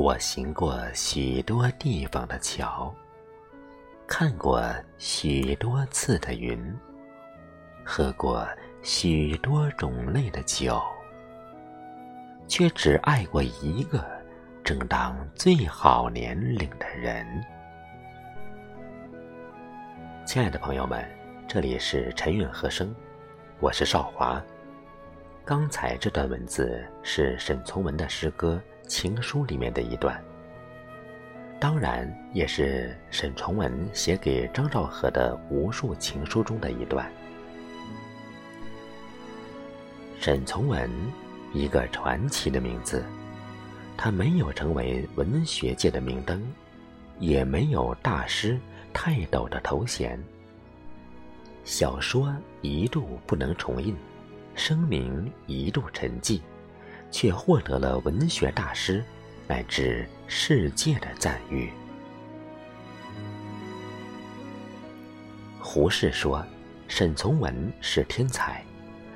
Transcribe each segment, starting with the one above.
我行过许多地方的桥，看过许多次的云，喝过许多种类的酒，却只爱过一个正当最好年龄的人。亲爱的朋友们，这里是晨韵和声，我是少华。刚才这段文字是沈从文的诗歌。情书里面的一段，当然也是沈从文写给张兆和的无数情书中的一段。沈从文，一个传奇的名字，他没有成为文学界的明灯，也没有大师、泰斗的头衔。小说一度不能重印，声名一度沉寂。却获得了文学大师乃至世界的赞誉。胡适说：“沈从文是天才，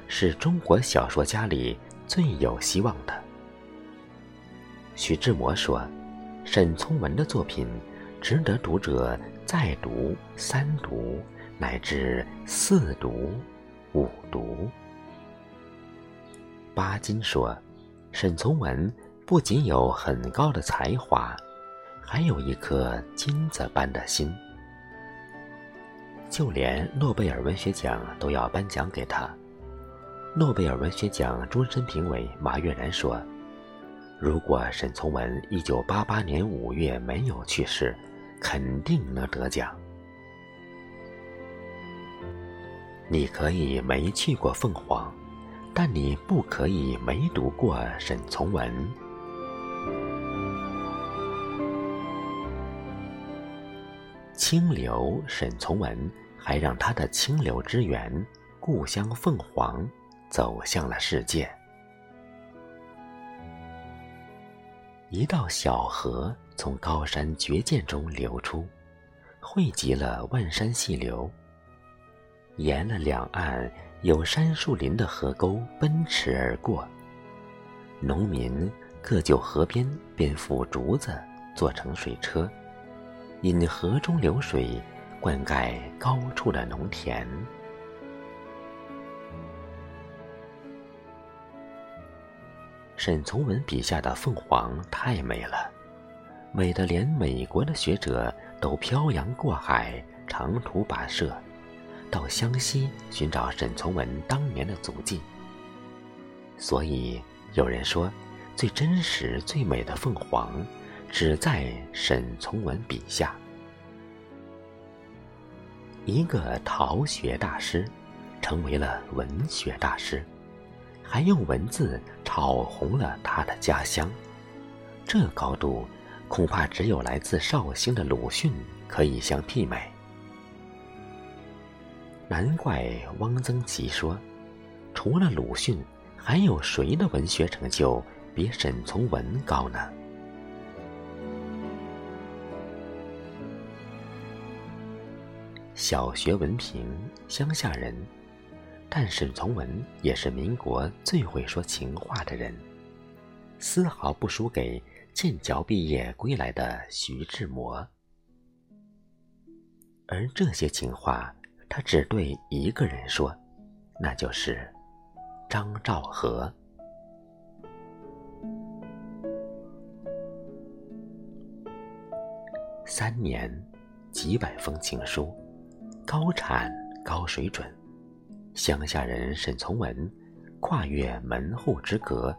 是中国小说家里最有希望的。”徐志摩说：“沈从文的作品值得读者再读、三读，乃至四读、五读。”巴金说。沈从文不仅有很高的才华，还有一颗金子般的心。就连诺贝尔文学奖都要颁奖给他。诺贝尔文学奖终身评委马悦然说：“如果沈从文一九八八年五月没有去世，肯定能得奖。”你可以没去过凤凰。但你不可以没读过沈从文。清流沈从文还让他的清流之源故乡凤凰走向了世界。一道小河从高山绝涧中流出，汇集了万山细流，沿了两岸。有山树林的河沟奔驰而过，农民各就河边编副竹子做成水车，引河中流水灌溉高处的农田。沈从文笔下的凤凰太美了，美得连美国的学者都漂洋过海长途跋涉。到湘西寻找沈从文当年的足迹，所以有人说，最真实、最美的凤凰，只在沈从文笔下。一个陶学大师，成为了文学大师，还用文字炒红了他的家乡，这高度，恐怕只有来自绍兴的鲁迅可以相媲美。难怪汪曾祺说：“除了鲁迅，还有谁的文学成就比沈从文高呢？”小学文凭，乡下人，但沈从文也是民国最会说情话的人，丝毫不输给剑桥毕业归来的徐志摩。而这些情话。他只对一个人说，那就是张兆和。三年，几百封情书，高产高水准。乡下人沈从文，跨越门户之隔，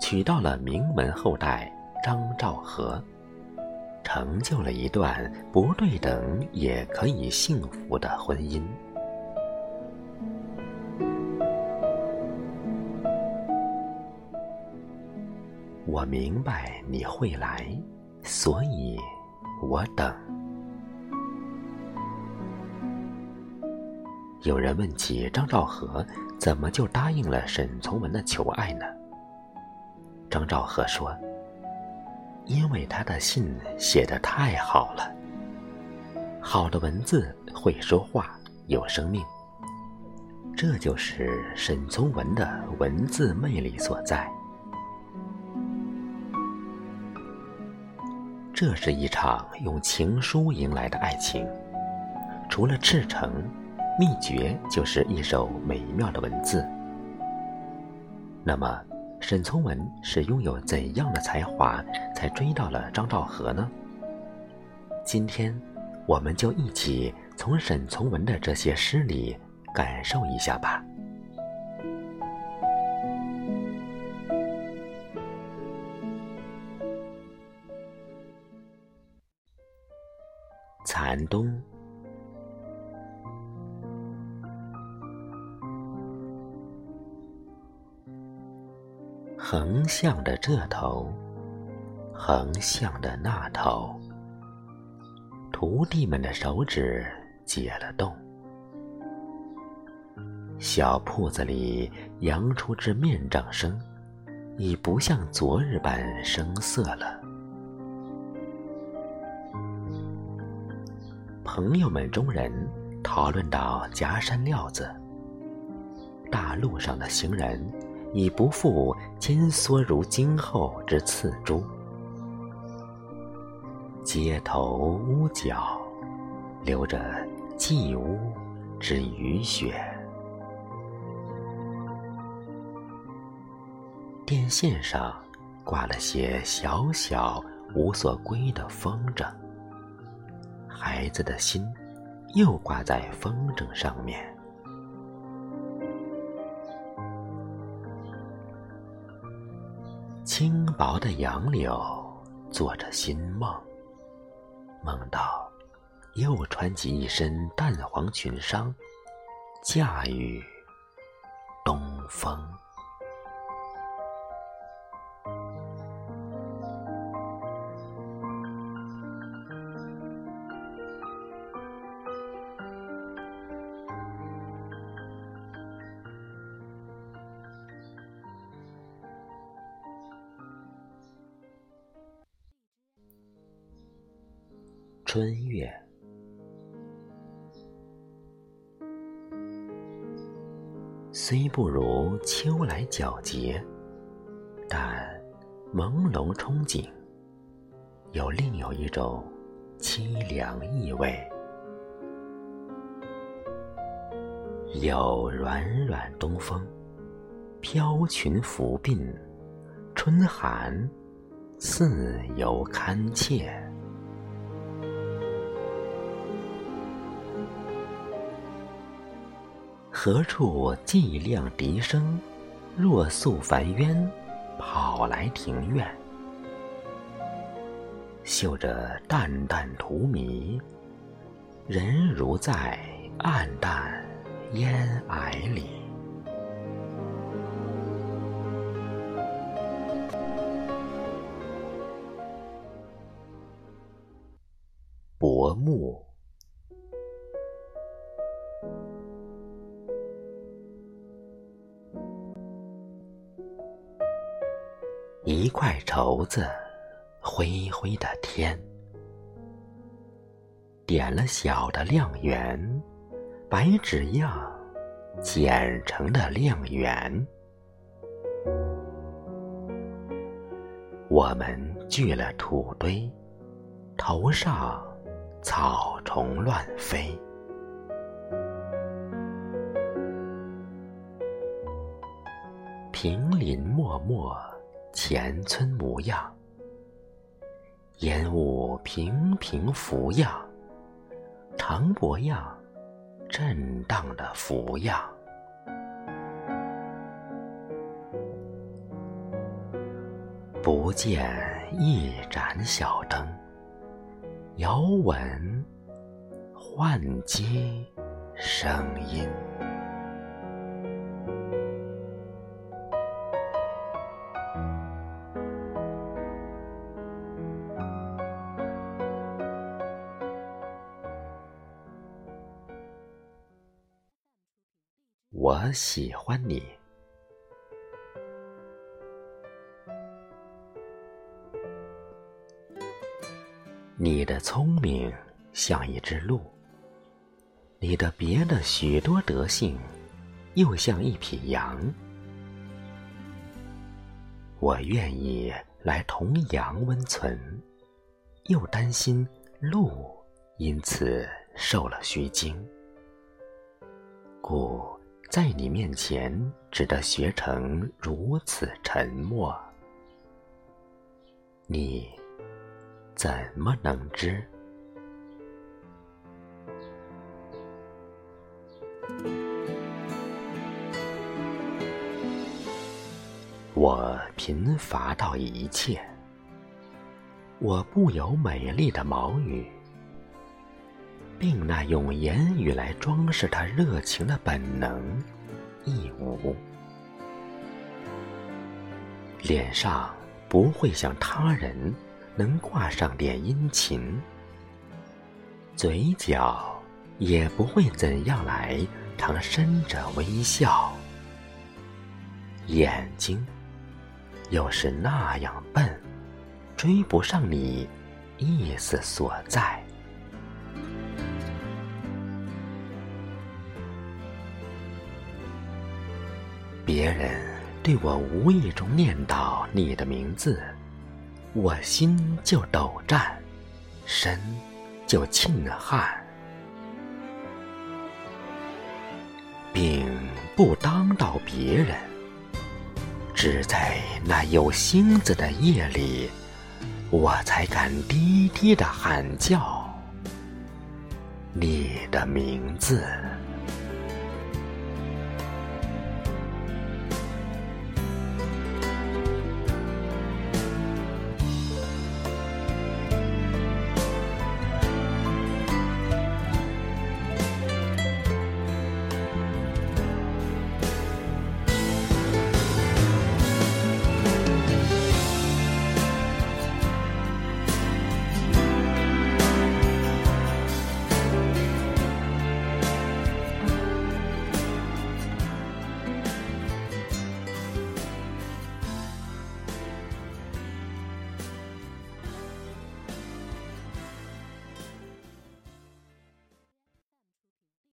娶到了名门后代张兆和。成就了一段不对等也可以幸福的婚姻。我明白你会来，所以我等。有人问起张兆和怎么就答应了沈从文的求爱呢？张兆和说。因为他的信写得太好了，好的文字会说话，有生命。这就是沈从文的文字魅力所在。这是一场用情书迎来的爱情。除了赤诚，秘诀就是一首美妙的文字。那么，沈从文是拥有怎样的才华，才追到了张兆和呢？今天，我们就一起从沈从文的这些诗里感受一下吧。残冬。横向的这头，横向的那头，徒弟们的手指解了冻。小铺子里扬出之面杖声，已不像昨日般生涩了。朋友们中人讨论到夹山料子，大路上的行人。已不复尖缩如今后之刺珠，街头屋角留着寂屋之雨雪，电线上挂了些小小无所归的风筝，孩子的心又挂在风筝上面。轻薄的杨柳做着新梦，梦到又穿起一身淡黄裙裳，驾驭东风。春月，虽不如秋来皎洁，但朦胧憧憬，又另有一种凄凉意味。有软软东风，飘裙拂鬓，春寒似有堪切。何处寂亮笛声？若宿烦冤，跑来庭院，嗅着淡淡荼蘼，人如在暗淡烟霭里。一块绸子，灰灰的天，点了小的亮圆，白纸样剪成的亮圆。我们聚了土堆，头上草虫乱飞，平林漠漠。前村模样，烟雾平平浮样，长脖样，震荡的浮样。不见一盏小灯，遥闻唤接声音。我喜欢你，你的聪明像一只鹿，你的别的许多德性又像一匹羊，我愿意来同羊温存，又担心鹿因此受了虚惊，故在你面前只得学成如此沉默。你怎么能知？我贫乏到一切，我不有美丽的毛羽，并那用言语来装饰他热情的本能亦无。脸上不会像他人能挂上点殷勤，嘴角也不会怎样来常伸着微笑，眼睛。又是那样笨，追不上你意思所在。别人对我无意中念叨你的名字，我心就抖颤，身就沁汗，并不当到别人。只在那有星子的夜里，我才敢低低的喊叫你的名字。